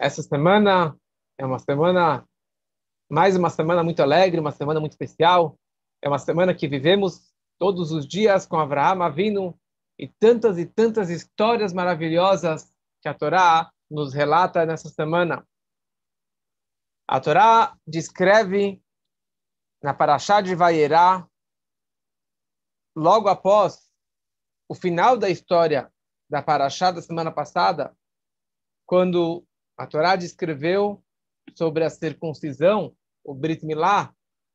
Essa semana é uma semana, mais uma semana muito alegre, uma semana muito especial. É uma semana que vivemos todos os dias com Abraão Avinu e tantas e tantas histórias maravilhosas que a Torá nos relata nessa semana. A Torá descreve na Parashá de Vaierá, logo após o final da história da Parashá da semana passada, quando a Torá descreveu sobre a circuncisão, o Brit Milá,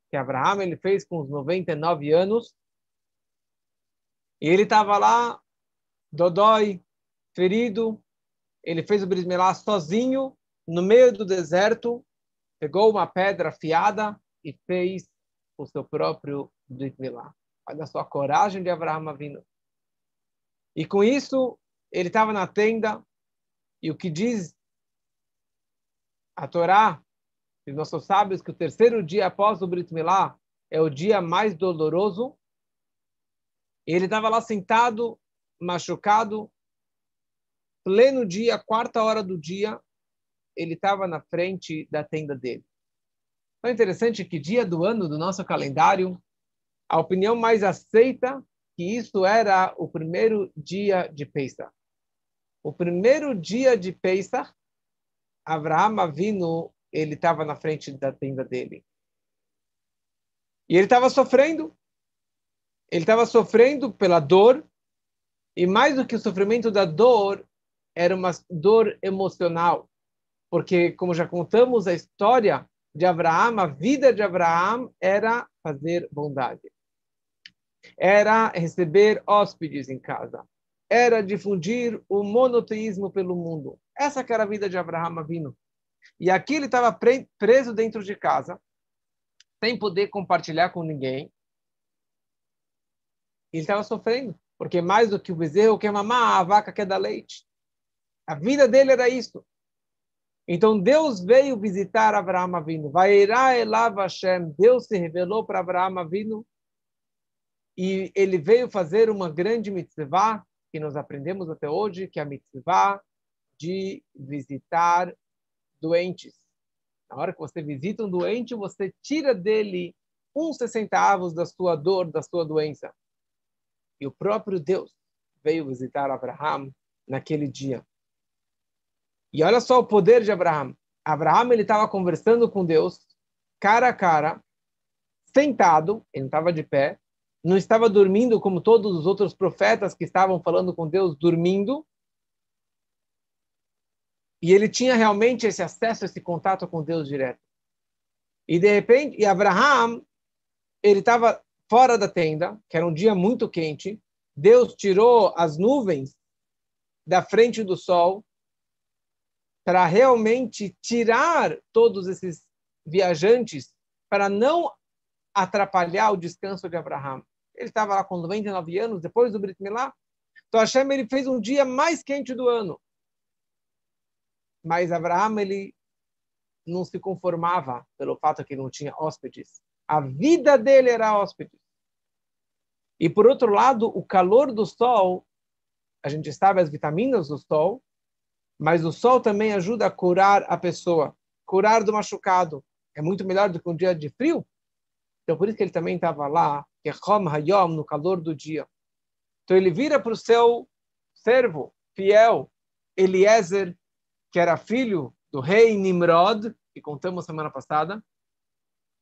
que Abraão ele fez com os 99 anos. E ele estava lá, dodói, ferido. Ele fez o Brit Milá sozinho, no meio do deserto, pegou uma pedra afiada e fez o seu próprio Brit Milá. Olha só a coragem de Abraão vindo. E com isso, ele estava na tenda, e o que diz a Torá, os nossos sábios, que o terceiro dia após o Brit Milá é o dia mais doloroso. Ele estava lá sentado, machucado, pleno dia, quarta hora do dia, ele estava na frente da tenda dele. Então é interessante que dia do ano do nosso calendário, a opinião mais aceita que isso era o primeiro dia de Pesach. O primeiro dia de Pesach Abraham Avinu, ele estava na frente da tenda dele. E ele estava sofrendo. Ele estava sofrendo pela dor. E mais do que o sofrimento da dor, era uma dor emocional. Porque, como já contamos a história de Abraão, a vida de Abraão era fazer bondade. Era receber hóspedes em casa era difundir o monoteísmo pelo mundo. Essa que era a vida de Abraão Avino. E aqui ele estava preso dentro de casa, sem poder compartilhar com ninguém. Ele estava sofrendo, porque mais do que o bezerro quer mamar, a vaca quer dar leite. A vida dele era isso. Então Deus veio visitar Abraão Avino. Vairá elav Hashem. Deus se revelou para Abraão Avino e ele veio fazer uma grande mitzvah que nós aprendemos até hoje, que é a mitzvah de visitar doentes. Na hora que você visita um doente, você tira dele uns centavos da sua dor, da sua doença. E o próprio Deus veio visitar Abraão naquele dia. E olha só o poder de Abraão. Abraão ele estava conversando com Deus, cara a cara, sentado, ele não estava de pé, não estava dormindo como todos os outros profetas que estavam falando com Deus dormindo. E ele tinha realmente esse acesso, esse contato com Deus direto. E de repente, e Abraham, ele estava fora da tenda, que era um dia muito quente. Deus tirou as nuvens da frente do sol para realmente tirar todos esses viajantes para não atrapalhar o descanso de Abraão. Ele estava lá com 99 anos, depois do Brit Milá. Então Hashem ele fez um dia mais quente do ano. Mas Abraão ele não se conformava pelo fato que não tinha hóspedes. A vida dele era hóspede. E por outro lado, o calor do sol, a gente sabe as vitaminas do sol, mas o sol também ajuda a curar a pessoa, curar do machucado. É muito melhor do que um dia de frio. Então por isso que ele também estava lá Yechom Hayom, no calor do dia. Então ele vira para o seu servo fiel, Eliezer, que era filho do rei Nimrod, que contamos semana passada.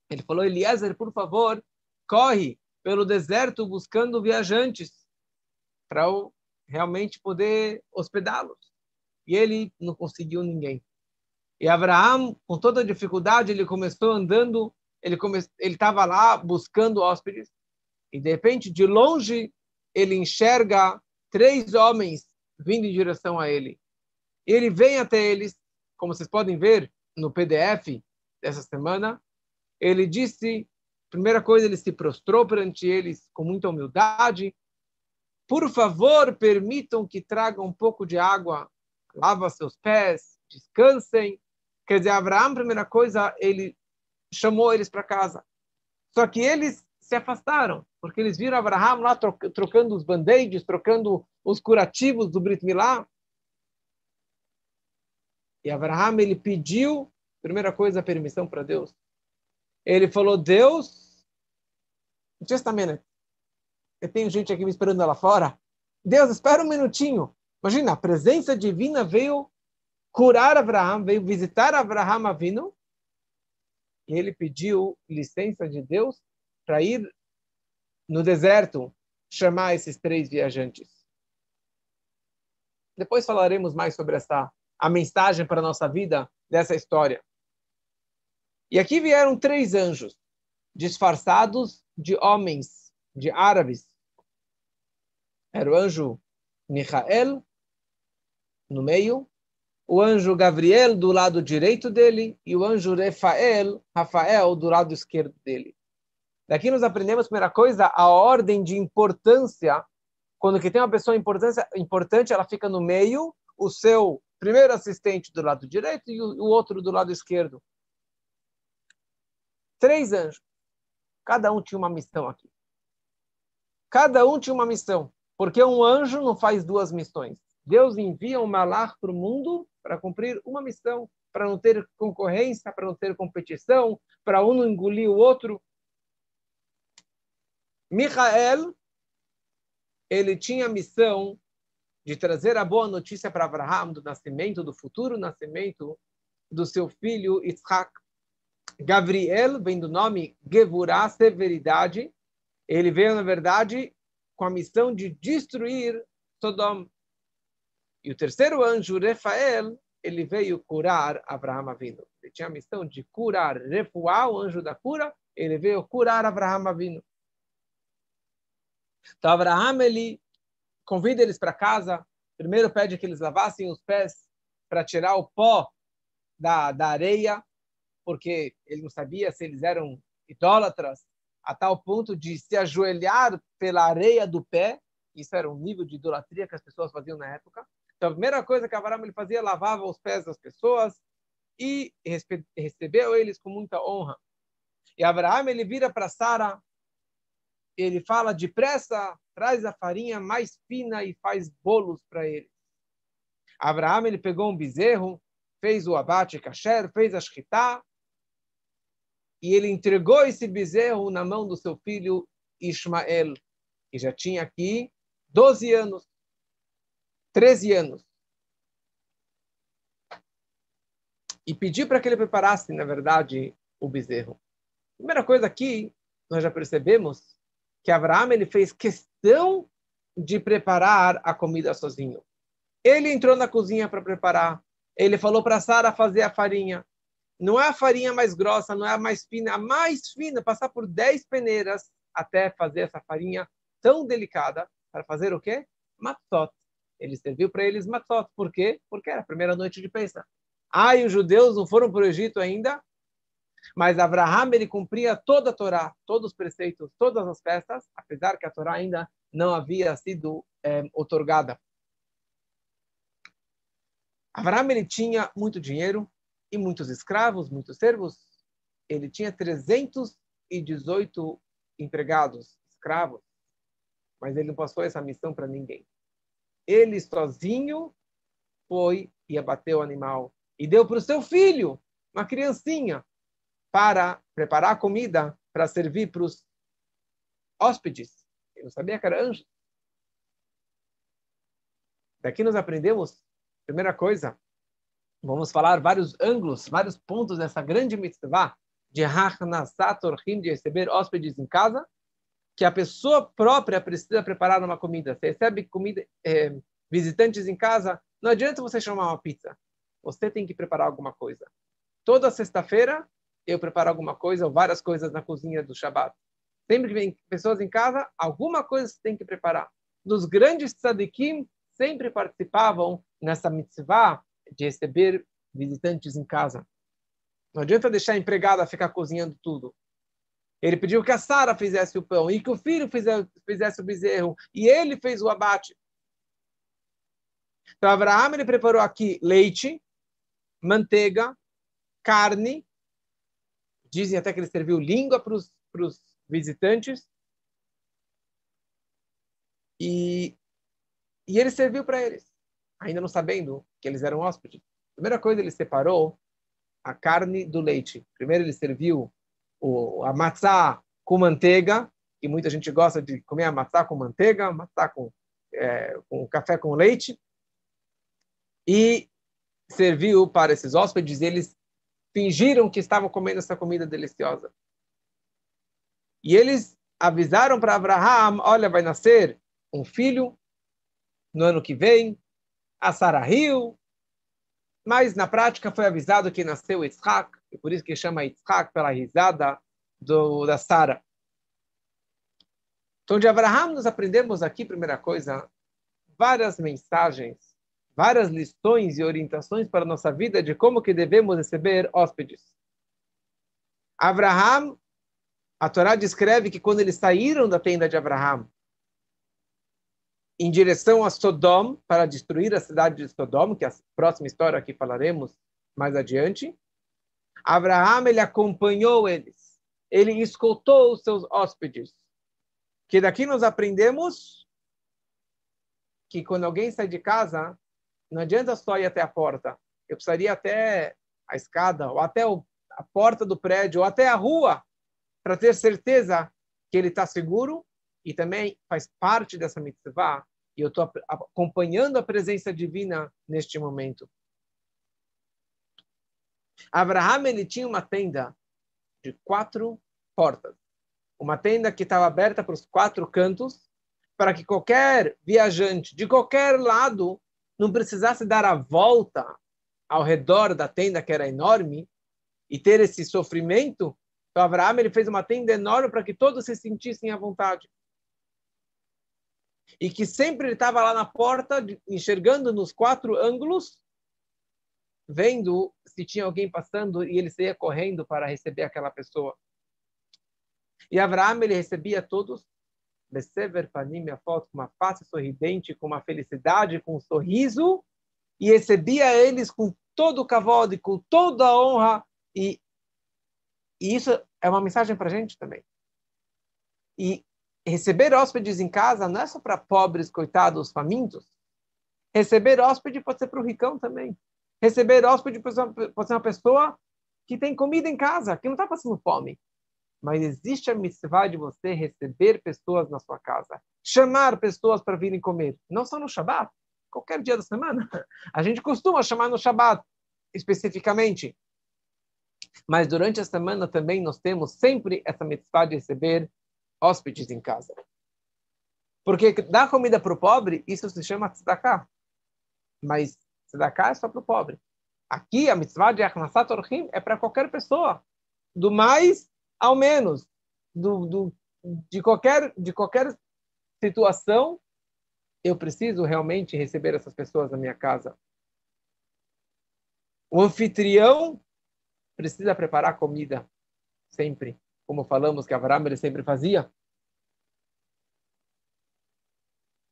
Ele falou: Eliezer, por favor, corre pelo deserto buscando viajantes para realmente poder hospedá-los. E ele não conseguiu ninguém. E Abraão, com toda a dificuldade, ele começou andando, ele estava lá buscando hóspedes, e de repente, de longe, ele enxerga três homens vindo em direção a ele. Ele vem até eles, como vocês podem ver no PDF dessa semana. Ele disse, primeira coisa, ele se prostrou perante eles com muita humildade. Por favor, permitam que tragam um pouco de água, lava seus pés, descansem. Quer dizer, Abraão, primeira coisa, ele chamou eles para casa. Só que eles se afastaram, porque eles viram Abraão lá trocando os band-aids, trocando os curativos do Brit Milá. E Abraham, ele pediu, primeira coisa, a permissão para Deus. Ele falou, Deus, just a minute. Eu tenho gente aqui me esperando lá fora. Deus, espera um minutinho. Imagina, a presença divina veio curar Abraão, veio visitar Abraão Avino. E ele pediu licença de Deus para ir no deserto chamar esses três viajantes. Depois falaremos mais sobre essa a mensagem para a nossa vida dessa história. E aqui vieram três anjos, disfarçados de homens, de árabes. Era o anjo Michael, no meio, o anjo Gabriel do lado direito dele e o anjo Rafael, Rafael do lado esquerdo dele. Daqui nós aprendemos, primeira coisa, a ordem de importância. Quando que tem uma pessoa importante, ela fica no meio, o seu primeiro assistente do lado direito e o outro do lado esquerdo. Três anjos. Cada um tinha uma missão aqui. Cada um tinha uma missão. Porque um anjo não faz duas missões. Deus envia um malach para o mundo para cumprir uma missão, para não ter concorrência, para não ter competição, para um não engolir o outro. Michael, ele tinha a missão de trazer a boa notícia para Abraham do nascimento, do futuro nascimento do seu filho Isaac. Gabriel vem do nome Gevurah, severidade. Ele veio, na verdade, com a missão de destruir Sodom. E o terceiro anjo, Rafael, ele veio curar Abraham Avino. Ele tinha a missão de curar, refuar o anjo da cura, ele veio curar Abraham Avino. Então, Abraham, ele convida eles para casa, primeiro pede que eles lavassem os pés para tirar o pó da, da areia, porque ele não sabia se eles eram idólatras, a tal ponto de se ajoelhar pela areia do pé. Isso era um nível de idolatria que as pessoas faziam na época. Então, a primeira coisa que Abraão ele fazia, lavava os pés das pessoas e recebeu eles com muita honra. E Abraão ele vira para Sara ele fala depressa, traz a farinha mais fina e faz bolos para ele. Abraão ele pegou um bezerro, fez o abate kasher, fez a shkita, e ele entregou esse bezerro na mão do seu filho Ismael, que já tinha aqui 12 anos, 13 anos. E pediu para que ele preparasse, na verdade, o bezerro. Primeira coisa aqui, nós já percebemos que Abraão ele fez questão de preparar a comida sozinho. Ele entrou na cozinha para preparar. Ele falou para Sara fazer a farinha. Não é a farinha mais grossa, não é a mais fina, a mais fina, passar por 10 peneiras até fazer essa farinha tão delicada para fazer o quê? Matzot. Ele serviu para eles matzot. Por quê? Porque era a primeira noite de Pesach. Ah, e os judeus não foram para o Egito ainda? Mas Abraham ele cumpria toda a Torá, todos os preceitos, todas as festas, apesar que a Torá ainda não havia sido é, otorgada. Abraham ele tinha muito dinheiro e muitos escravos, muitos servos. Ele tinha 318 empregados, escravos, mas ele não passou essa missão para ninguém. Ele sozinho foi e abateu o animal e deu para o seu filho, uma criancinha, para preparar comida para servir para os hóspedes. Eu sabia que era anjo. Daqui nós aprendemos, primeira coisa, vamos falar vários ângulos, vários pontos dessa grande mitzvah de Hachnasat Orchim, de receber hóspedes em casa, que a pessoa própria precisa preparar uma comida. Você recebe comida, é, visitantes em casa, não adianta você chamar uma pizza. Você tem que preparar alguma coisa. Toda sexta-feira, eu preparo alguma coisa ou várias coisas na cozinha do Shabat. Sempre que vem pessoas em casa, alguma coisa você tem que preparar. Dos grandes tzadikim sempre participavam nessa mitzvah de receber visitantes em casa. Não adianta deixar a empregada ficar cozinhando tudo. Ele pediu que a Sara fizesse o pão e que o filho fizesse, fizesse o bezerro. E ele fez o abate. Então, Abraão ele preparou aqui leite, manteiga, carne Dizem até que ele serviu língua para os visitantes. E, e ele serviu para eles, ainda não sabendo que eles eram hóspedes. primeira coisa, ele separou a carne do leite. Primeiro, ele serviu o, a matzá com manteiga, e muita gente gosta de comer a matzá com manteiga, matzá com, é, com café com leite. E serviu para esses hóspedes, eles fingiram que estavam comendo essa comida deliciosa. E eles avisaram para Abraham: olha, vai nascer um filho no ano que vem, a Sarah riu, mas na prática foi avisado que nasceu Yitzhak, e por isso que chama Yitzhak pela risada do, da Sara. Então, de Abraham, nós aprendemos aqui, primeira coisa, várias mensagens, várias lições e orientações para a nossa vida de como que devemos receber hóspedes. Abraham, a Torá descreve que quando eles saíram da tenda de Abraham, em direção a Sodom, para destruir a cidade de Sodom, que é a próxima história que falaremos mais adiante. Abraão ele acompanhou eles. Ele escutou os seus hóspedes. Que daqui nós aprendemos que quando alguém sai de casa, não adianta só ir até a porta. Eu precisaria até a escada, ou até a porta do prédio, ou até a rua, para ter certeza que ele está seguro e também faz parte dessa mitzvah e eu estou acompanhando a presença divina neste momento. Abraham ele tinha uma tenda de quatro portas, uma tenda que estava aberta para os quatro cantos, para que qualquer viajante de qualquer lado não precisasse dar a volta ao redor da tenda que era enorme e ter esse sofrimento. Então Abraham ele fez uma tenda enorme para que todos se sentissem à vontade e que sempre ele estava lá na porta, enxergando nos quatro ângulos, vendo se tinha alguém passando e ele saía correndo para receber aquela pessoa. E Abraão ele recebia todos Besever Panim, a foto com uma face sorridente, com uma felicidade, com um sorriso, e recebia eles com todo o cavalo, com toda a honra, e, e isso é uma mensagem para a gente também. E receber hóspedes em casa não é só para pobres, coitados, famintos. Receber hóspede pode ser para o ricão também. Receber hóspede pode ser uma pessoa que tem comida em casa, que não está passando fome. Mas existe a mitzvah de você receber pessoas na sua casa. Chamar pessoas para virem comer. Não só no Shabat, qualquer dia da semana. A gente costuma chamar no Shabat, especificamente. Mas durante a semana também nós temos sempre essa mitzvah de receber hóspedes em casa. Porque dar comida para o pobre, isso se chama tzedakah. Mas tzedakah é só para o pobre. Aqui, a mitzvah de Achnasat Orchim é para qualquer pessoa. Do mais ao menos. Do, do, de, qualquer, de qualquer situação, eu preciso realmente receber essas pessoas na minha casa. O anfitrião precisa preparar comida sempre como falamos que Abraham ele sempre fazia.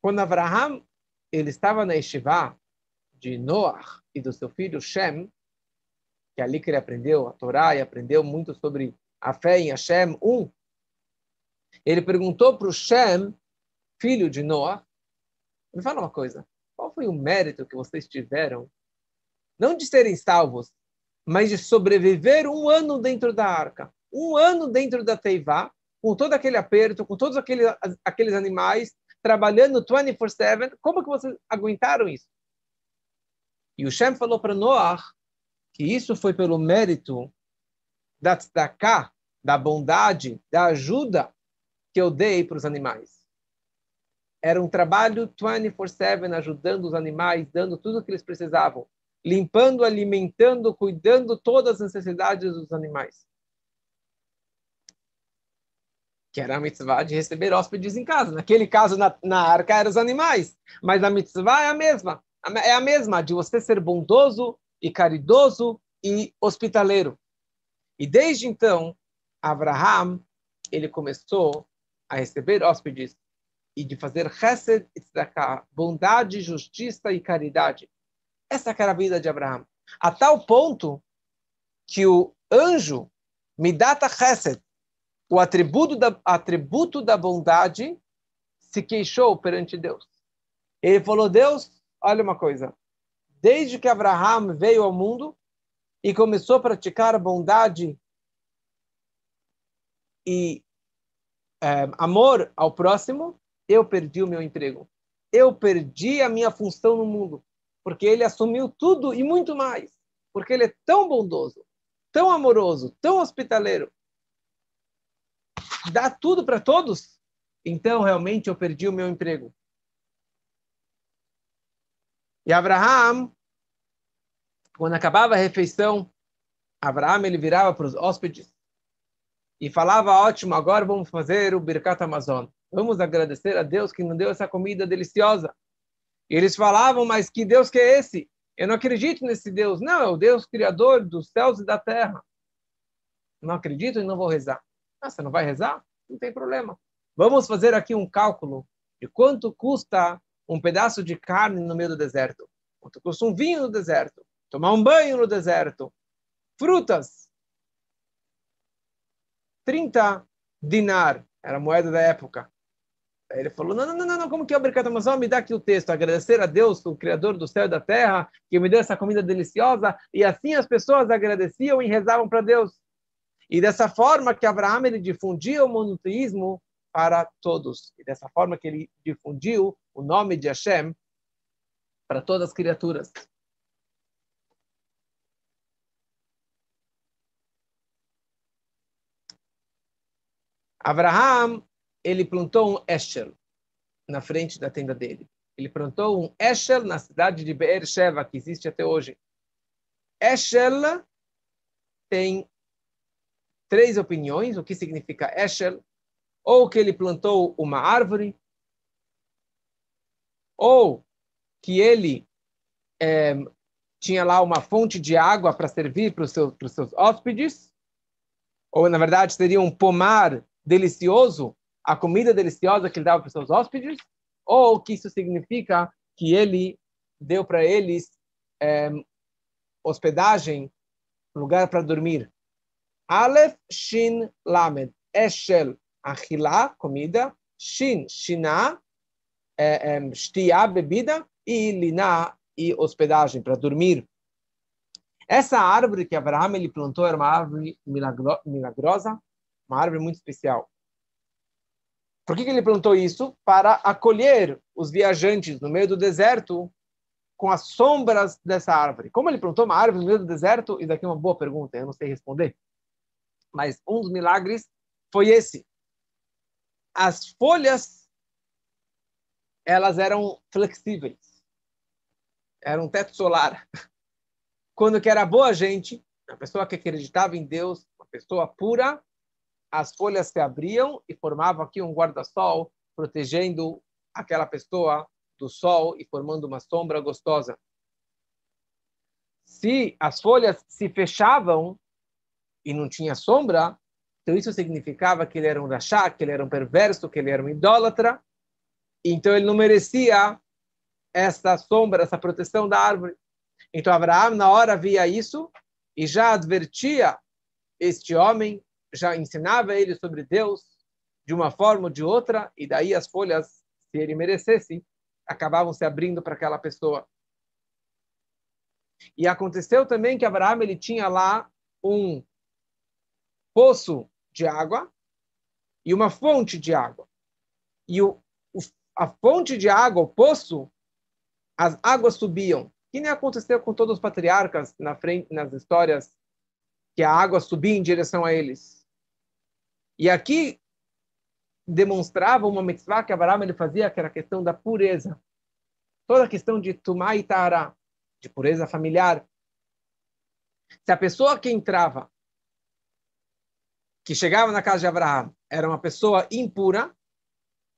Quando Abraham ele estava na Yeshiva de Noah e do seu filho Shem, que é ali que ele aprendeu a Torá e aprendeu muito sobre a fé em Hashem, um, ele perguntou para o Shem, filho de Noah, me fala uma coisa, qual foi o mérito que vocês tiveram, não de serem salvos, mas de sobreviver um ano dentro da arca? um ano dentro da Teivá, com todo aquele aperto, com todos aqueles, aqueles animais, trabalhando 24-7, como que vocês aguentaram isso? E o Shem falou para Noah que isso foi pelo mérito da tzedakah, da bondade, da ajuda que eu dei para os animais. Era um trabalho 24-7, ajudando os animais, dando tudo o que eles precisavam, limpando, alimentando, cuidando todas as necessidades dos animais que era a mitzvah de receber hóspedes em casa. Naquele caso, na, na arca, eram os animais. Mas a mitzvah é a mesma. É a mesma, de você ser bondoso e caridoso e hospitaleiro. E desde então, Abraham, ele começou a receber hóspedes e de fazer chesed e tzedakah, bondade, justiça e caridade. Essa era a vida de Abraham. A tal ponto que o anjo, Midata Chesed, o atributo da, atributo da bondade se queixou perante Deus. Ele falou: Deus, olha uma coisa. desde que Abraham veio ao mundo e começou a praticar bondade e é, amor ao próximo, eu perdi o meu emprego. Eu perdi a minha função no mundo, porque ele assumiu tudo e muito mais, porque ele é tão bondoso, tão amoroso, tão hospitaleiro. Dá tudo para todos. Então, realmente, eu perdi o meu emprego. E Abraham, quando acabava a refeição, Abraham ele virava para os hóspedes e falava: Ótimo, agora vamos fazer o Birkat Amazon. Vamos agradecer a Deus que nos deu essa comida deliciosa. E eles falavam: Mas que Deus que é esse? Eu não acredito nesse Deus. Não, é o Deus criador dos céus e da terra. Não acredito e não vou rezar. Ah, você não vai rezar? Não tem problema. Vamos fazer aqui um cálculo de quanto custa um pedaço de carne no meio do deserto. Quanto custa um vinho no deserto? Tomar um banho no deserto? Frutas. 30 dinar, era a moeda da época. Aí ele falou, não, não, não, não, como que é obrigado? Mas me dá aqui o texto, agradecer a Deus, o Criador do céu e da terra, que me deu essa comida deliciosa, e assim as pessoas agradeciam e rezavam para Deus. E dessa forma que Abraão ele difundia o monoteísmo para todos. E dessa forma que ele difundiu o nome de Hashem para todas as criaturas. Abraham, ele plantou um Eshel na frente da tenda dele. Ele plantou um Eshel na cidade de Beersheba, que existe até hoje. Eshel tem três opiniões, o que significa Eshel ou que ele plantou uma árvore, ou que ele é, tinha lá uma fonte de água para servir para os seus hóspedes, ou na verdade seria um pomar delicioso, a comida deliciosa que ele dava para os seus hóspedes, ou que isso significa que ele deu para eles é, hospedagem, lugar para dormir. Aleph Shin Lamed, Eshel achilá, comida, shin, shiná, é, é, shtiá, bebida, e liná, e hospedagem, para dormir. Essa árvore que Abraão ele plantou era uma árvore milagro, milagrosa, uma árvore muito especial. Por que, que ele plantou isso? Para acolher os viajantes no meio do deserto com as sombras dessa árvore. Como ele plantou uma árvore no meio do deserto? Isso aqui é uma boa pergunta, eu não sei responder. Mas um dos milagres foi esse as folhas elas eram flexíveis. Era um teto solar. Quando que era boa gente, a pessoa que acreditava em Deus, uma pessoa pura, as folhas se abriam e formavam aqui um guarda-sol, protegendo aquela pessoa do sol e formando uma sombra gostosa. Se as folhas se fechavam e não tinha sombra, então isso significava que ele era um rachá, que ele era um perverso, que ele era um idólatra. Então ele não merecia essa sombra, essa proteção da árvore. Então Abraão na hora via isso e já advertia este homem, já ensinava ele sobre Deus de uma forma ou de outra, e daí as folhas, se ele merecesse, acabavam se abrindo para aquela pessoa. E aconteceu também que Abraão ele tinha lá um poço de água e uma fonte de água. E o, o, a fonte de água, o poço, as águas subiam. Que nem aconteceu com todos os patriarcas na frente, nas histórias, que a água subia em direção a eles. E aqui demonstrava uma mitzvah que Abraão ele fazia, que era a questão da pureza. Toda a questão de tumá e de pureza familiar. Se a pessoa que entrava que chegava na casa de Abraão era uma pessoa impura,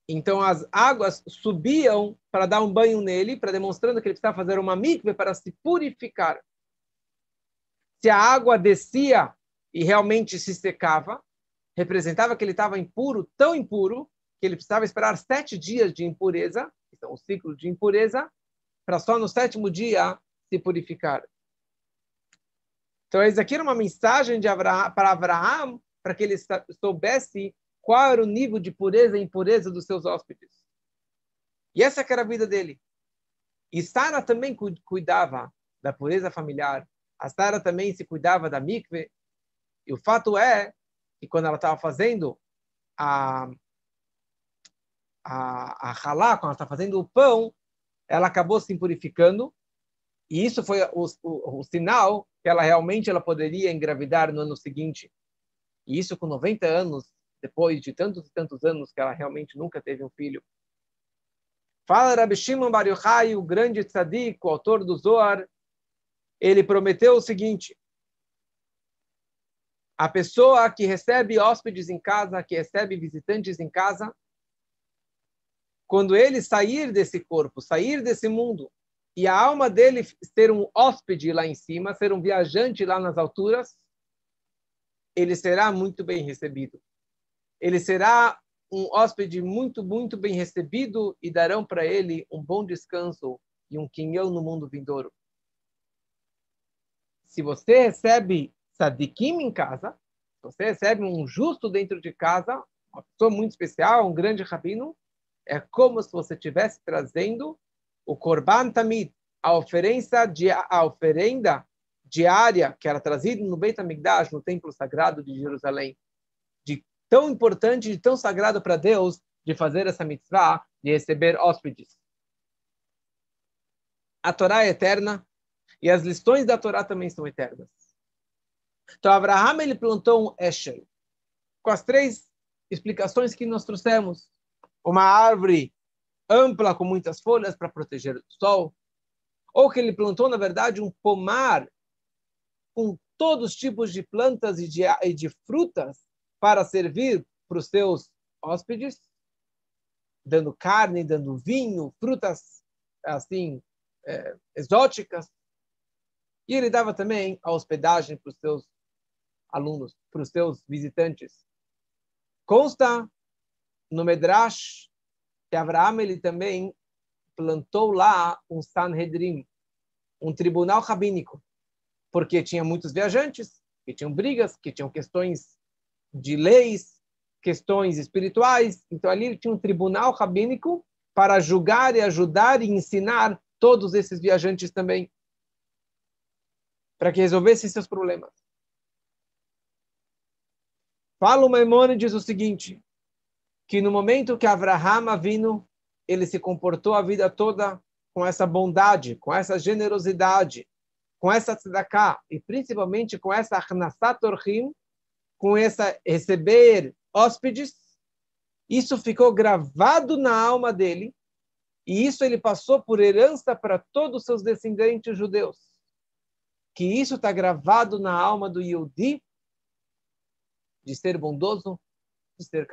então as águas subiam para dar um banho nele, para demonstrando que ele precisava fazer uma mikve para se purificar. Se a água descia e realmente se secava, representava que ele estava impuro, tão impuro, que ele precisava esperar sete dias de impureza, então o ciclo de impureza, para só no sétimo dia se purificar. Então, isso aqui era uma mensagem para Abraão para que ele soubesse qual era o nível de pureza e impureza dos seus hóspedes. E essa era a vida dele. E Sara também cuidava da pureza familiar. A Sara também se cuidava da mikve. E o fato é que quando ela estava fazendo a a, a halá, quando ela está fazendo o pão, ela acabou se purificando. E isso foi o, o, o, sinal que ela realmente ela poderia engravidar no ano seguinte. E isso com 90 anos, depois de tantos e tantos anos que ela realmente nunca teve um filho. Fala Rabbi Shimon Bar Yochai, o grande tzadik, o autor do Zohar, ele prometeu o seguinte: a pessoa que recebe hóspedes em casa, que recebe visitantes em casa, quando ele sair desse corpo, sair desse mundo, e a alma dele ser um hóspede lá em cima, ser um viajante lá nas alturas, ele será muito bem recebido. Ele será um hóspede muito, muito bem recebido e darão para ele um bom descanso e um quinhão no mundo vindouro. Se você recebe sadikim em casa, se você recebe um justo dentro de casa, uma pessoa muito especial, um grande rabino, é como se você estivesse trazendo o Korban Tamid, a oferenda, a oferenda diária que era trazida no Beit HaMikdash, no Templo Sagrado de Jerusalém. De tão importante, de tão sagrado para Deus, de fazer essa mitzvah, de receber hóspedes. A Torá é eterna e as lições da Torá também são eternas. Então, Abraham ele plantou um Esher, com as três explicações que nós trouxemos. Uma árvore ampla com muitas folhas para proteger do sol, ou que ele plantou, na verdade, um pomar com todos os tipos de plantas e de, e de frutas para servir para os seus hóspedes, dando carne, dando vinho, frutas assim é, exóticas. E ele dava também a hospedagem para os seus alunos, para os seus visitantes. Consta no Medrash que Abraão ele também plantou lá um Sanhedrin, um tribunal rabínico, porque tinha muitos viajantes, que tinham brigas, que tinham questões de leis, questões espirituais. Então ali ele tinha um tribunal rabínico para julgar e ajudar e ensinar todos esses viajantes também, para que resolvessem seus problemas. Fala o Maimônides o seguinte, que no momento que Avraham vindo ele se comportou a vida toda com essa bondade, com essa generosidade, com essa tzedakah, e principalmente com essa achnasat orhim, com essa receber hóspedes, isso ficou gravado na alma dele, e isso ele passou por herança para todos os seus descendentes judeus. Que isso está gravado na alma do Yehudi, de ser bondoso, de ser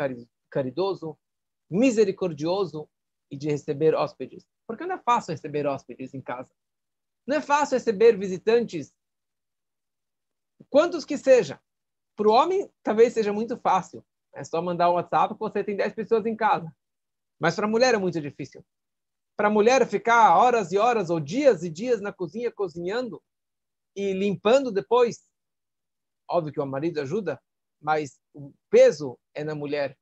caridoso, misericordioso e de receber hóspedes. Porque não é fácil receber hóspedes em casa. Não é fácil receber visitantes, quantos que seja. Para o homem, talvez seja muito fácil. É só mandar um WhatsApp que você tem 10 pessoas em casa. Mas para a mulher é muito difícil. Para a mulher ficar horas e horas ou dias e dias na cozinha cozinhando e limpando depois. Óbvio que o marido ajuda, mas o peso é na mulher.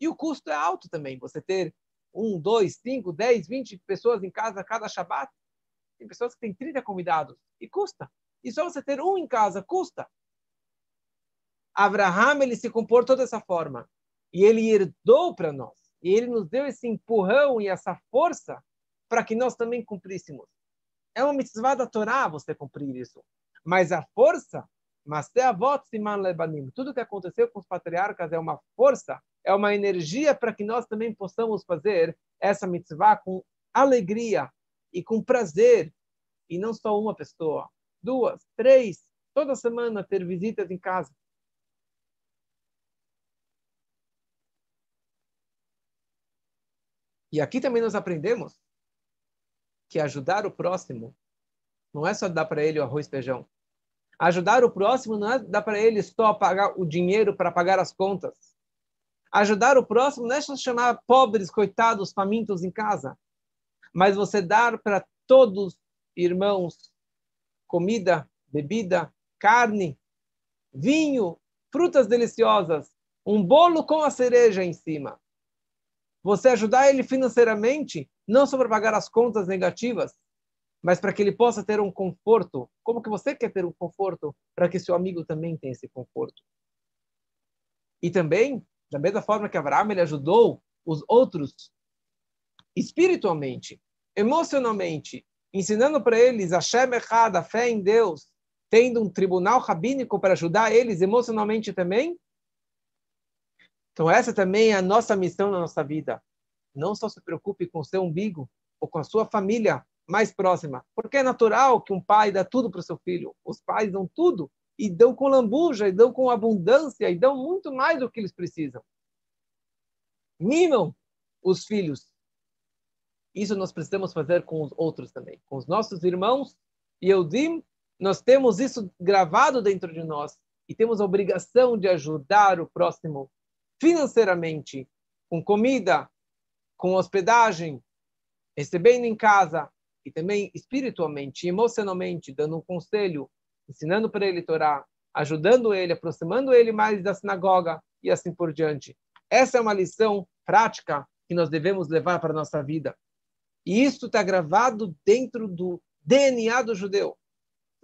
E o custo é alto também. Você ter um, dois, cinco, dez, vinte pessoas em casa cada Shabat. Tem pessoas que têm 30 convidados. E custa. E só você ter um em casa custa. Abraham, ele se comportou dessa forma. E ele herdou para nós. E ele nos deu esse empurrão e essa força para que nós também cumpríssemos. É uma mitzvah da Torá você cumprir isso. Mas a força mas tudo que aconteceu com os patriarcas é uma força, é uma energia para que nós também possamos fazer essa mitzvah com alegria e com prazer. E não só uma pessoa, duas, três, toda semana ter visitas em casa. E aqui também nós aprendemos que ajudar o próximo não é só dar para ele o arroz e feijão. Ajudar o próximo não é dar para ele só pagar o dinheiro para pagar as contas. Ajudar o próximo não é só chamar pobres, coitados, famintos em casa, mas você dar para todos irmãos comida, bebida, carne, vinho, frutas deliciosas, um bolo com a cereja em cima. Você ajudar ele financeiramente, não só para pagar as contas negativas, mas para que ele possa ter um conforto. Como que você quer ter um conforto para que seu amigo também tenha esse conforto? E também, da mesma forma que Abraão ele ajudou os outros espiritualmente, emocionalmente, ensinando para eles a Shem a fé em Deus, tendo um tribunal rabínico para ajudar eles emocionalmente também. Então essa também é a nossa missão na nossa vida. Não só se preocupe com o seu umbigo ou com a sua família mais próxima, porque é natural que um pai dá tudo para o seu filho. Os pais dão tudo e dão com lambuja, e dão com abundância, e dão muito mais do que eles precisam. Mimam os filhos. Isso nós precisamos fazer com os outros também, com os nossos irmãos. E eu digo, nós temos isso gravado dentro de nós e temos a obrigação de ajudar o próximo financeiramente, com comida, com hospedagem, recebendo em casa e também espiritualmente, emocionalmente, dando um conselho, ensinando para ele Torá, ajudando ele, aproximando ele mais da sinagoga e assim por diante. Essa é uma lição prática que nós devemos levar para a nossa vida. E isso está gravado dentro do DNA do judeu.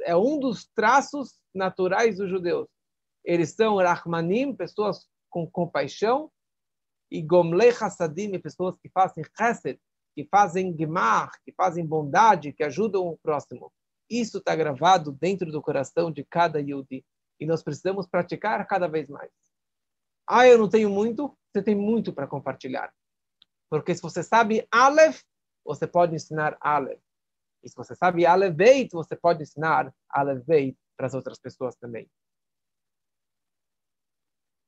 É um dos traços naturais dos judeus. Eles são Rahmanim, pessoas com compaixão, e Gomlei Hassadim, pessoas que fazem chesed, que fazem gemar, que fazem bondade, que ajudam o próximo. Isso está gravado dentro do coração de cada Yudi. E nós precisamos praticar cada vez mais. Ah, eu não tenho muito? Você tem muito para compartilhar. Porque se você sabe Aleph, você pode ensinar Aleph. E se você sabe Aleph Beit, você pode ensinar Aleph Beit para as outras pessoas também.